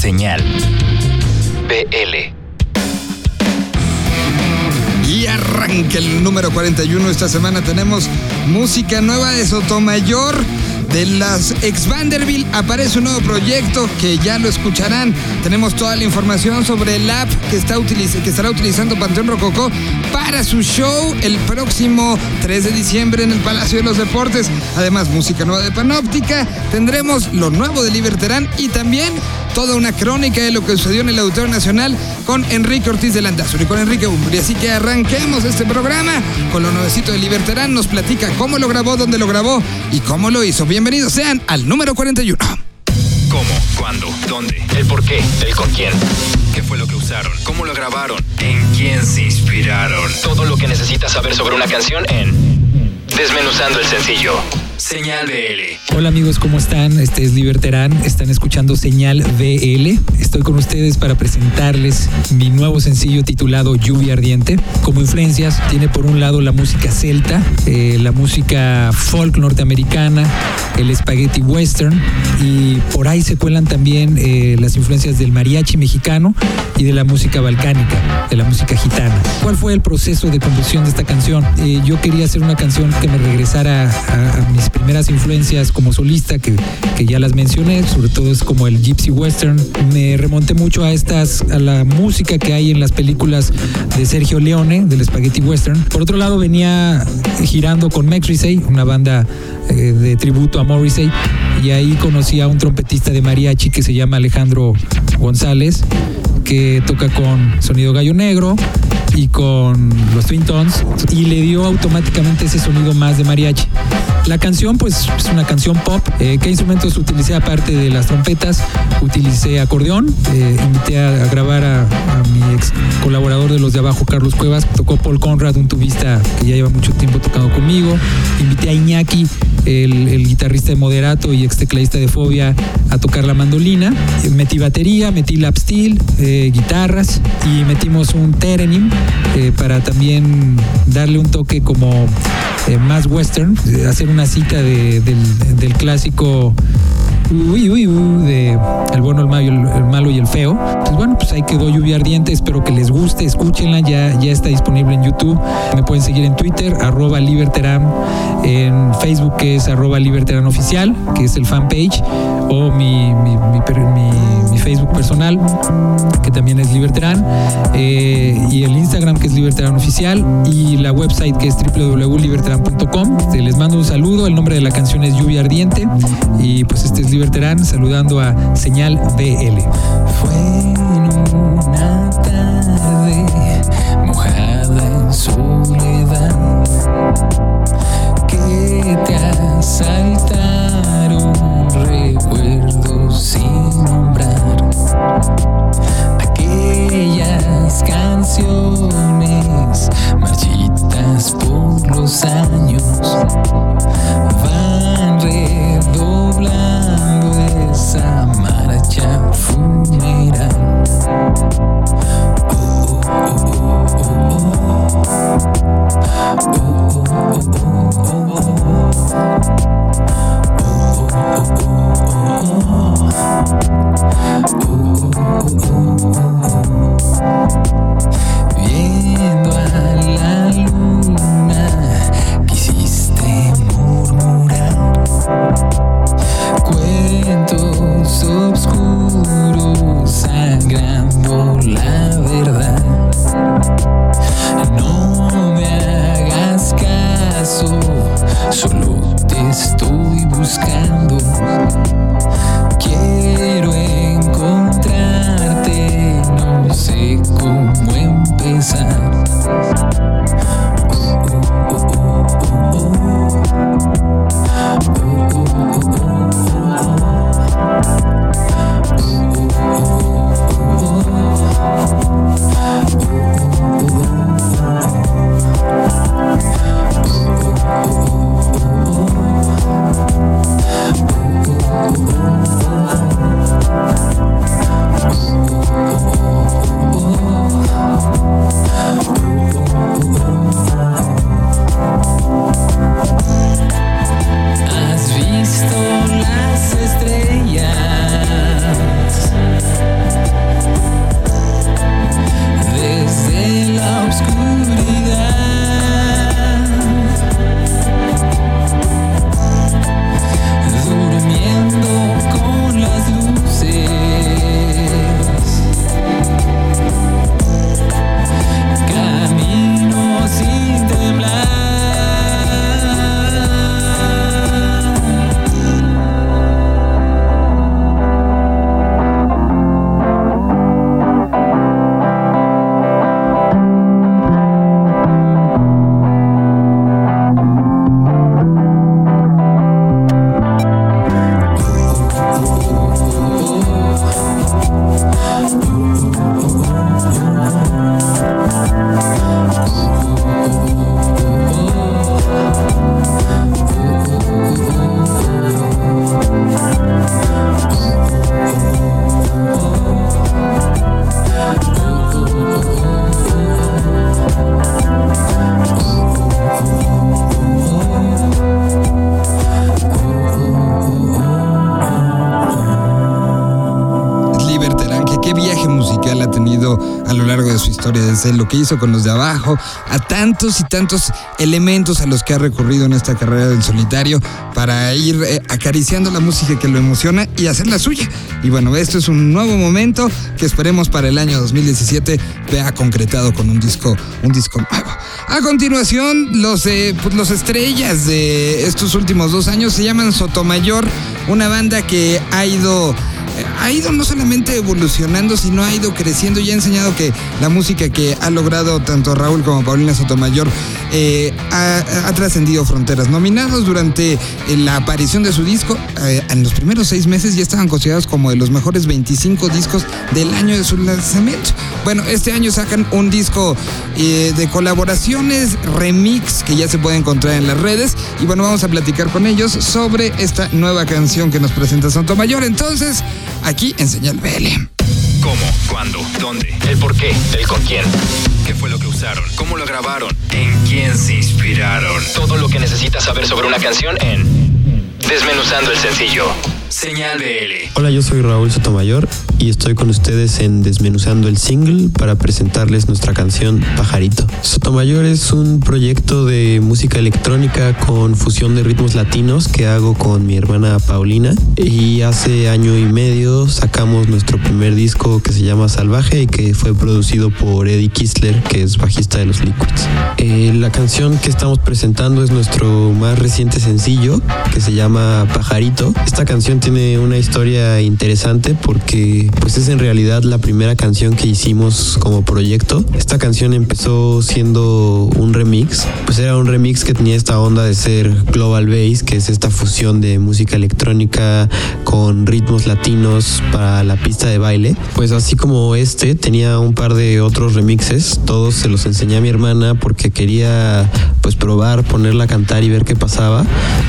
Señal BL. Y arranca el número 41. Esta semana tenemos música nueva de Sotomayor. De las ex Vanderbilt aparece un nuevo proyecto que ya lo escucharán. Tenemos toda la información sobre el app que, estará utilizando Panteón Rococó para su show el próximo 3 de diciembre en el Palacio de los Deportes. Además, música nueva de Panóptica. Tendremos lo nuevo de Liberterán y también toda una crónica de lo que sucedió en el Auditorio Nacional con Enrique Ortiz de Landazuri con Enrique Umbri. Así que arranquemos este programa con lo nuevecito de Liberterán. Nos platica cómo lo grabó, dónde lo grabó y cómo lo hizo. Bienvenidos sean al número 41. ¿Cómo? ¿Cuándo? ¿Dónde? ¿El por qué? ¿El con quién? ¿Qué fue lo que usaron? ¿Cómo lo grabaron? ¿En quién se inspiraron? Todo lo que necesitas saber sobre una canción en Desmenuzando el sencillo. Señal BL. Hola amigos, ¿cómo están? Este es Liberterán, están escuchando Señal BL. Estoy con ustedes para presentarles mi nuevo sencillo titulado Lluvia Ardiente. Como influencias tiene por un lado la música celta, eh, la música folk norteamericana, el spaghetti western y por ahí se cuelan también eh, las influencias del mariachi mexicano y de la música balcánica, de la música gitana. ¿Cuál fue el proceso de composición de esta canción? Eh, yo quería hacer una canción que me regresara a, a mis primeras influencias como solista, que, que, ya las mencioné, sobre todo es como el Gypsy Western. Me remonté mucho a estas, a la música que hay en las películas de Sergio Leone, del Spaghetti Western. Por otro lado, venía girando con Rissey, una banda eh, de tributo a Morrissey, y ahí conocí a un trompetista de mariachi que se llama Alejandro González, que toca con Sonido Gallo Negro y con los Twin Tones, y le dio automáticamente ese sonido más de mariachi. La canción, pues, es una canción pop. Eh, ¿Qué instrumentos utilicé aparte de las trompetas? Utilicé acordeón. Eh, invité a, grabar a, mi ex colaborador de los de abajo, Carlos Cuevas. Tocó Paul Conrad, un tubista que ya lleva mucho tiempo tocando conmigo. Invité a Iñaki, el, guitarrista de Moderato y ex tecladista de Fobia, a tocar la mandolina. Metí batería, metí lap steel, eh, guitarras y metimos un terenim para también darle un toque como más western, hacer una cita de, del, del, clásico uy, uy, uy, de El bueno, el malo, el, malo y el feo. Pues bueno, pues ahí quedó Lluvia Ardiente. Espero que les guste, escúchenla. Ya, ya está disponible en YouTube. Me pueden seguir en Twitter, arroba Liberteram, en Facebook, que es arroba Liberteram Oficial, que es el fanpage, o mi, mi, mi, Facebook personal, que también es Liberteram, eh, y el Instagram, que es Liberteram Oficial, y la website, que es www.liberteram.com. Les mando un saludo. El nombre de la canción es Lluvia Ardiente. Y pues este es Liberterán saludando a Señal BL. Fue una tarde mojada en soledad que te asaltaron recuerdos sin nombrar. Aquellas canciones marchitas por los años desde lo que hizo con los de abajo, a tantos y tantos elementos a los que ha recurrido en esta carrera del solitario para ir eh, acariciando la música que lo emociona y hacerla suya. Y bueno, esto es un nuevo momento que esperemos para el año 2017 vea concretado con un disco, un disco nuevo. A continuación, los, eh, pues, los estrellas de estos últimos dos años se llaman Sotomayor, una banda que ha ido ha ido no solamente evolucionando, sino ha ido creciendo y ha enseñado que la música que ha logrado tanto Raúl como Paulina Sotomayor eh, ha, trascendido fronteras. Nominados durante eh, la aparición de su disco, eh, en los primeros seis meses ya estaban considerados como de los mejores 25 discos del año de su lanzamiento. Bueno, este año sacan un disco de colaboraciones, remix, que ya se puede encontrar en las redes. Y bueno, vamos a platicar con ellos sobre esta nueva canción que nos presenta Sotomayor. Entonces, aquí en Señal BL. ¿Cómo? ¿Cuándo? ¿Dónde? ¿El por qué? ¿El con quién? ¿Qué fue lo que usaron? ¿Cómo lo grabaron? ¿En quién se inspiraron? Todo lo que necesitas saber sobre una canción en Desmenuzando el sencillo. Señal BL. Hola, yo soy Raúl Sotomayor y estoy con ustedes en Desmenuzando el Single para presentarles nuestra canción Pajarito. Sotomayor es un proyecto de música electrónica con fusión de ritmos latinos que hago con mi hermana Paulina y hace año y medio sacamos nuestro primer disco que se llama Salvaje y que fue producido por Eddie Kistler que es bajista de los Liquids. Eh, la canción que estamos presentando es nuestro más reciente sencillo que se llama Pajarito. Esta canción tiene una historia interesante porque pues es en realidad la primera canción que hicimos como proyecto. Esta canción empezó siendo un remix, pues era un remix que tenía esta onda de ser global bass, que es esta fusión de música electrónica con ritmos latinos para la pista de baile. Pues así como este tenía un par de otros remixes, todos se los enseñé a mi hermana porque quería pues probar, ponerla a cantar y ver qué pasaba.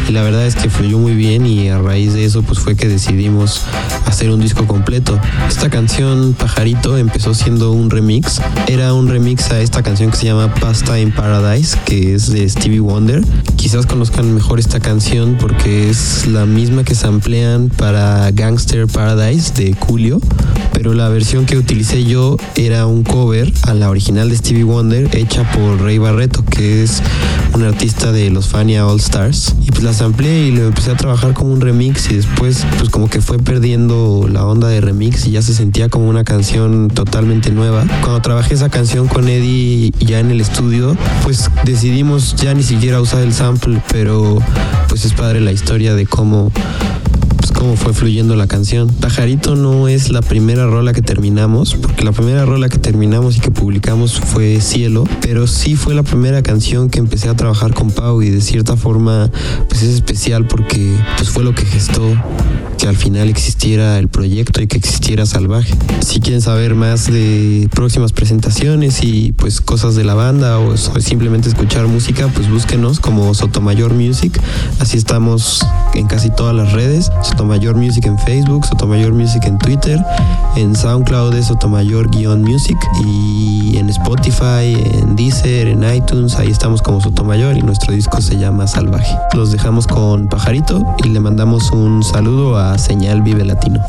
Y la verdad es que fluyó muy bien y a raíz de eso pues fue que decidimos hacer un disco completo. Esta canción Pajarito empezó siendo un remix. Era un remix a esta canción que se llama Pasta in Paradise, que es de Stevie Wonder. Quizás conozcan mejor esta canción porque es la misma que se emplean para Gangster Paradise de Julio, pero la versión que utilicé yo era un cover a la original de Stevie Wonder hecha por Ray Barreto, que es un artista de los Fania All Stars. Y pues la amplié y lo empecé a trabajar como un remix y después pues como que fue perdiendo la onda de remix y ya se sentía como una canción totalmente nueva. Cuando trabajé esa canción con Eddie ya en el estudio, pues decidimos ya ni siquiera usar el sample, pero pues es padre la historia de cómo cómo fue fluyendo la canción. Pajarito no es la primera rola que terminamos, porque la primera rola que terminamos y que publicamos fue Cielo, pero sí fue la primera canción que empecé a trabajar con Pau y de cierta forma pues es especial porque pues fue lo que gestó que al final existiera el proyecto y que existiera Salvaje. Si quieren saber más de próximas presentaciones y pues cosas de la banda o, simplemente escuchar música, pues búsquenos como Sotomayor Music. Así estamos en casi todas las redes. Sotomayor Music en Facebook, Sotomayor Music en Twitter, en SoundCloud es Sotomayor-Music y en Spotify, en Deezer, en iTunes, ahí estamos como Sotomayor y nuestro disco se llama Salvaje. Los dejamos con Pajarito y le mandamos un saludo a Señal Vive Latino.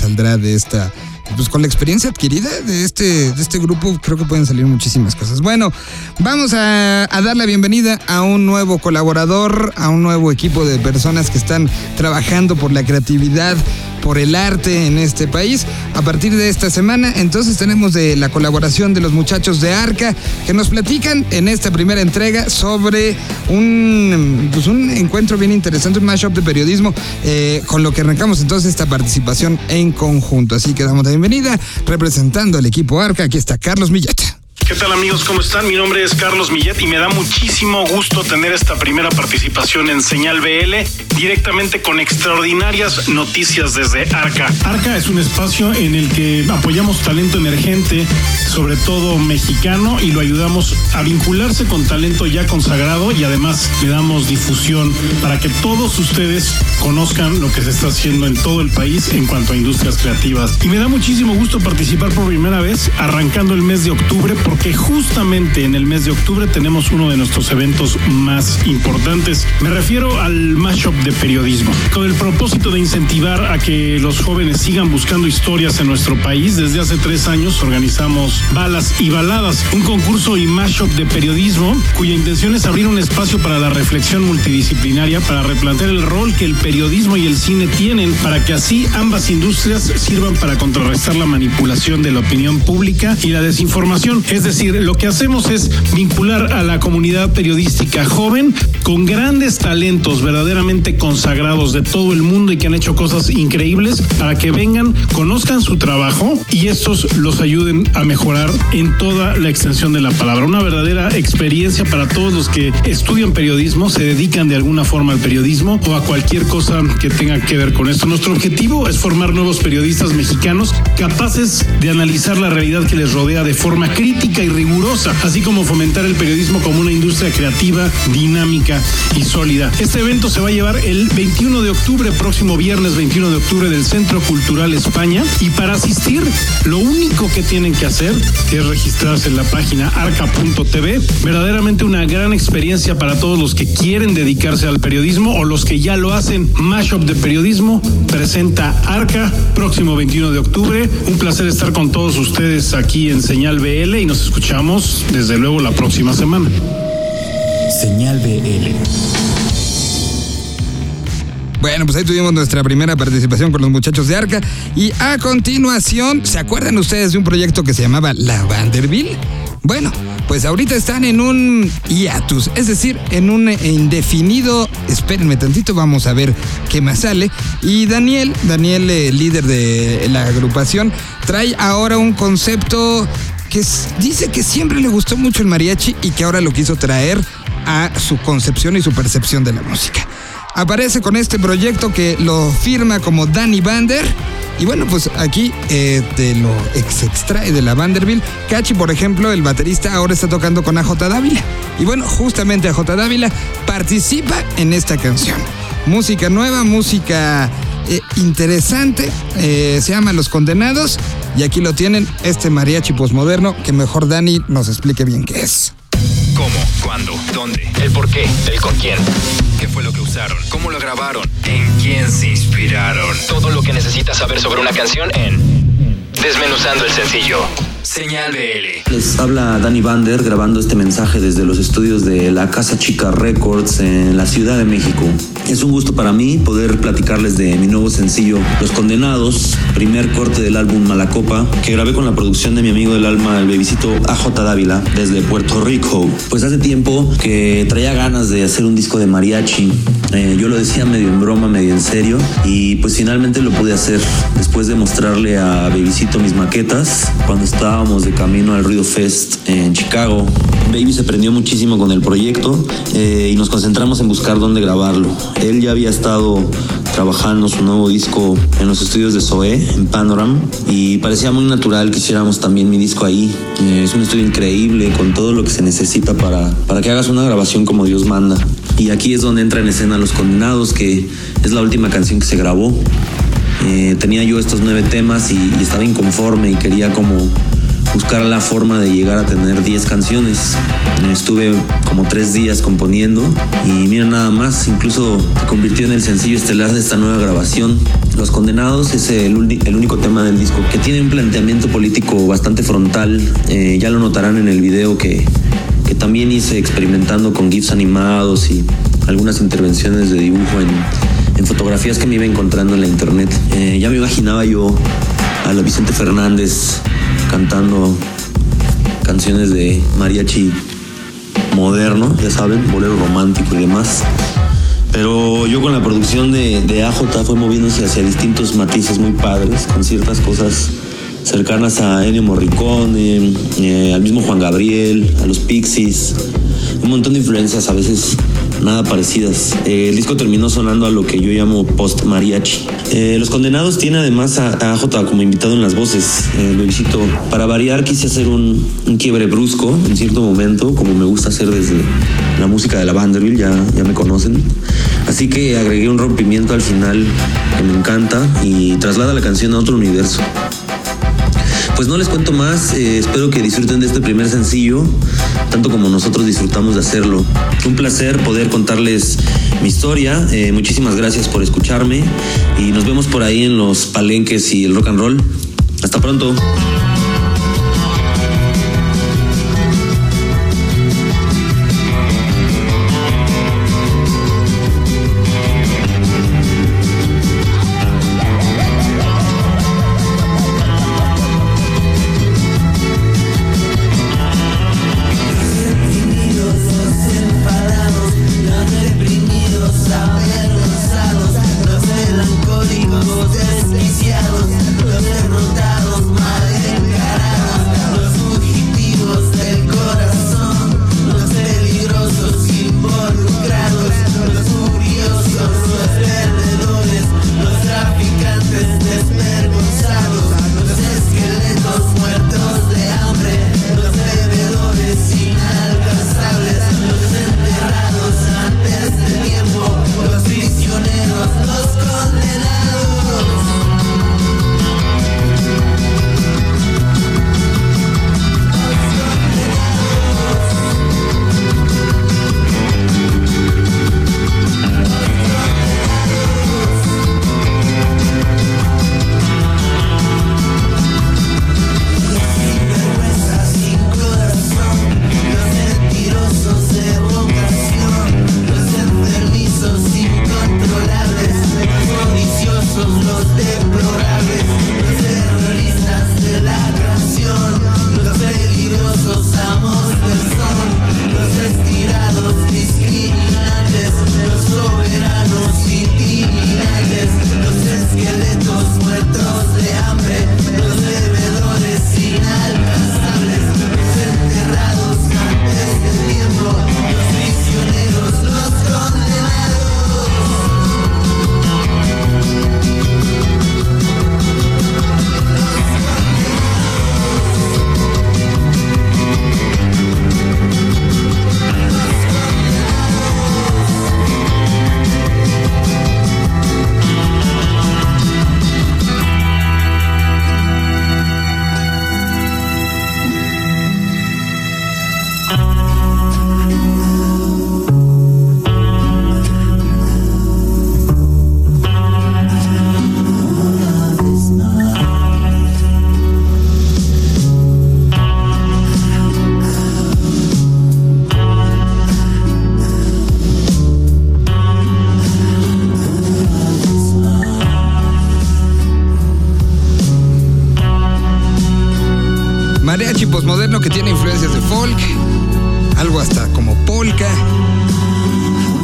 Saldrá de esta pues con la experiencia adquirida de este, de este grupo, creo que pueden salir muchísimas cosas. Bueno, vamos a, a, dar la bienvenida a un nuevo colaborador, a un nuevo equipo de personas que están trabajando por la creatividad, por el arte en este país. A partir de esta semana, entonces tenemos de la colaboración de los muchachos de Arca que nos platican en esta primera entrega sobre un, pues un encuentro bien interesante, un mashup de periodismo, eh, con lo que arrancamos entonces esta participación en conjunto. Así que damos la bienvenida representando al equipo Arca. Aquí está Carlos Millet. ¿Qué tal amigos? ¿Cómo están? Mi nombre es Carlos Millet y me da muchísimo gusto tener esta primera participación en Señal BL directamente con extraordinarias noticias desde Arca. Arca es un espacio en el que apoyamos talento emergente, sobre todo mexicano, y lo ayudamos a vincularse con talento ya consagrado y además le damos difusión para que todos ustedes conozcan lo que se está haciendo en todo el país en cuanto a industrias creativas. Y me da muchísimo gusto participar por primera vez arrancando el mes de octubre porque que justamente en el mes de octubre tenemos uno de nuestros eventos más importantes. Me refiero al mashup de periodismo. Con el propósito de incentivar a que los jóvenes sigan buscando historias en nuestro país, desde hace tres años organizamos Balas y Baladas, un concurso y mashup de periodismo cuya intención es abrir un espacio para la reflexión multidisciplinaria, para replantear el rol que el periodismo y el cine tienen, para que así ambas industrias sirvan para contrarrestar la manipulación de la opinión pública y la desinformación. Es decir, lo que hacemos es vincular a la comunidad periodística joven con grandes talentos verdaderamente consagrados de todo el mundo y que han hecho cosas increíbles para que vengan, conozcan su trabajo y estos los ayuden a mejorar en toda la extensión de la palabra. Una verdadera experiencia para todos los que estudian periodismo, se dedican de alguna forma al periodismo o a cualquier cosa que tenga que ver con esto. Nuestro objetivo es formar nuevos periodistas mexicanos capaces de analizar la realidad que les rodea de forma crítica y rigurosa, así como fomentar el periodismo como una industria creativa, dinámica y sólida. Este evento se va a llevar el 21 de octubre, próximo viernes 21 de octubre del Centro Cultural España y para asistir lo único que tienen que hacer es registrarse en la página arca.tv. Verdaderamente una gran experiencia para todos los que quieren dedicarse al periodismo o los que ya lo hacen. Mashup de periodismo presenta Arca próximo 21 de octubre. Un placer estar con todos ustedes aquí en Señal BL y nos escuchamos desde luego la próxima semana. Señal BL. Bueno, pues ahí tuvimos nuestra primera participación con los muchachos de Arca. Y a continuación, ¿se acuerdan ustedes de un proyecto que se llamaba La Vanderbilt? Bueno, pues ahorita están en un hiatus, es decir, en un indefinido. Espérenme tantito, vamos a ver qué más sale. Y Daniel, Daniel, eh, líder de la agrupación, trae ahora un concepto que dice que siempre le gustó mucho el mariachi y que ahora lo quiso traer a su concepción y su percepción de la música. Aparece con este proyecto que lo firma como Danny Bander. Y bueno, pues aquí eh, te lo ex extrae de la Vanderbilt. Cachi, por ejemplo, el baterista ahora está tocando con AJ Dávila. Y bueno, justamente AJ Dávila participa en esta canción. Música nueva, música eh, interesante. Eh, se llama Los Condenados. Y aquí lo tienen, este mariachi posmoderno, que mejor Dani nos explique bien qué es. ¿Cómo? ¿Cuándo? ¿Dónde? ¿El por qué? ¿El con quién? ¿Qué fue lo que usaron? ¿Cómo lo grabaron? ¿En quién se inspiraron? Todo lo que necesitas saber sobre una canción en Desmenuzando el sencillo. Señal BL. Les habla Dani Bander grabando este mensaje desde los estudios de la Casa Chica Records en la Ciudad de México. Es un gusto para mí poder platicarles de mi nuevo sencillo Los Condenados, primer corte del álbum Malacopa, que grabé con la producción de mi amigo del alma, el bebisito AJ Dávila, desde Puerto Rico. Pues hace tiempo que traía ganas de hacer un disco de mariachi. Eh, yo lo decía medio en broma, medio en serio, y pues finalmente lo pude hacer después de mostrarle a Bebisito mis maquetas cuando estábamos de camino al Ruido Fest en Chicago. Baby se prendió muchísimo con el proyecto eh, y nos concentramos en buscar dónde grabarlo. Él ya había estado trabajando su nuevo disco en los estudios de Zoé, en Panoram, y parecía muy natural que hiciéramos también mi disco ahí. Eh, es un estudio increíble con todo lo que se necesita para, para que hagas una grabación como Dios manda. Y aquí es donde entra en escena Los Condenados, que es la última canción que se grabó. Eh, tenía yo estos nueve temas y, y estaba inconforme y quería como buscar la forma de llegar a tener 10 canciones. Estuve como tres días componiendo y mira nada más, incluso se convirtió en el sencillo estelar de esta nueva grabación. Los Condenados es el, único tema del disco que tiene un planteamiento político bastante frontal. Eh, ya lo notarán en el video que, que también hice experimentando con GIFs animados y algunas intervenciones de dibujo en, en fotografías que me iba encontrando en la internet. Eh, ya me imaginaba yo a la Vicente Fernández cantando canciones de mariachi moderno, ya saben, bolero romántico y demás. Pero yo con la producción de, de AJ fue moviéndose hacia distintos matices muy padres, con ciertas cosas cercanas a Ennio Morricone, eh, al mismo Juan Gabriel, a los Pixies, un montón de influencias a veces nada parecidas. Eh, el disco terminó sonando a lo que yo llamo post mariachi. Eh, Los Condenados tiene además a, J como invitado en las voces. Eh, Luisito, para variar quise hacer un, quiebre brusco en cierto momento, como me gusta hacer desde la música de la Vanderbilt, ya, ya me conocen. Así que agregué un rompimiento al final que me encanta y traslada la canción a otro universo pues no les cuento más, eh, espero que disfruten de este primer sencillo, tanto como nosotros disfrutamos de hacerlo. Un placer poder contarles mi historia, eh, muchísimas gracias por escucharme y nos vemos por ahí en los palenques y el rock and roll. Hasta pronto.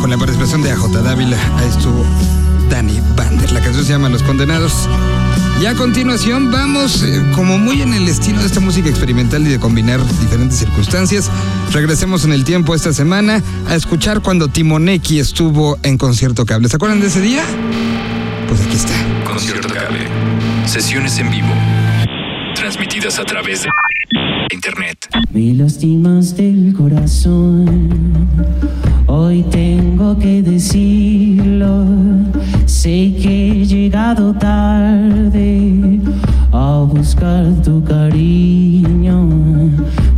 Con la participación de AJ Dávila. Ahí estuvo Danny Bander. La canción se llama Los Condenados. Y a continuación vamos, eh, como muy en el estilo de esta música experimental y de combinar diferentes circunstancias, regresemos en el tiempo esta semana a escuchar cuando Timoneki estuvo en Concierto Cable. ¿Se acuerdan de ese día? Pues aquí está. Concierto Cable. Sesiones en vivo. Transmitidas a través de... Internet. Me lastimas del corazón. Hoy tengo que decirlo, sé que he llegado tarde a buscar tu cariño.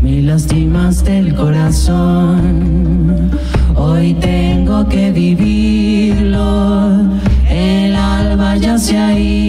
Me lastimaste el corazón, hoy tengo que vivirlo, el alba ya se ha ido.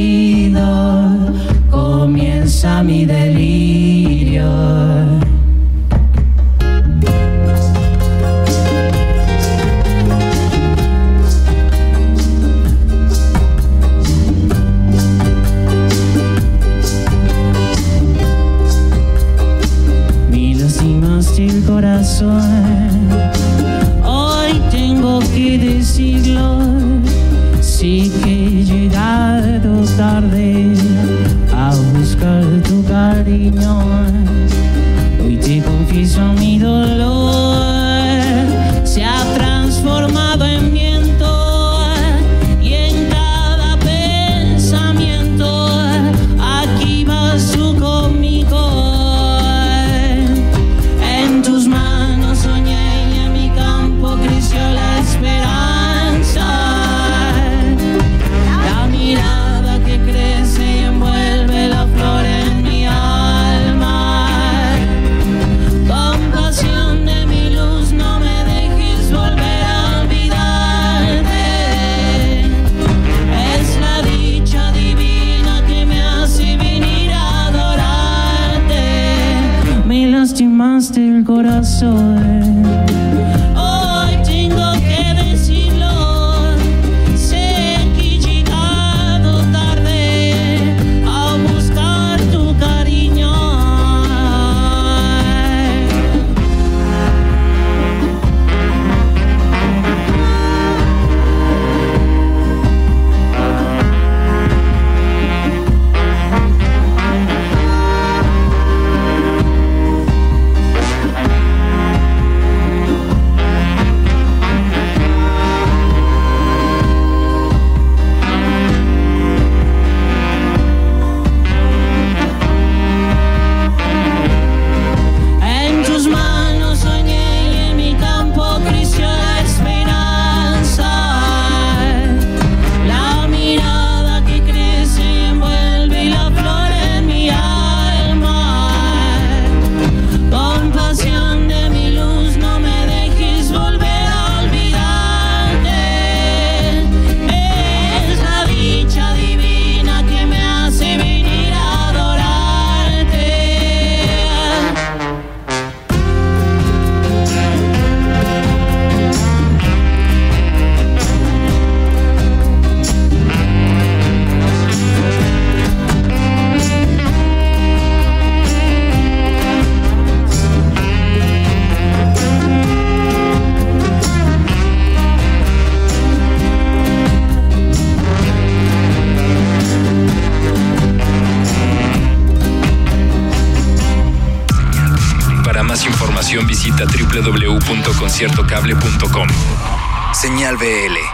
conciertocable.com. Señal BL.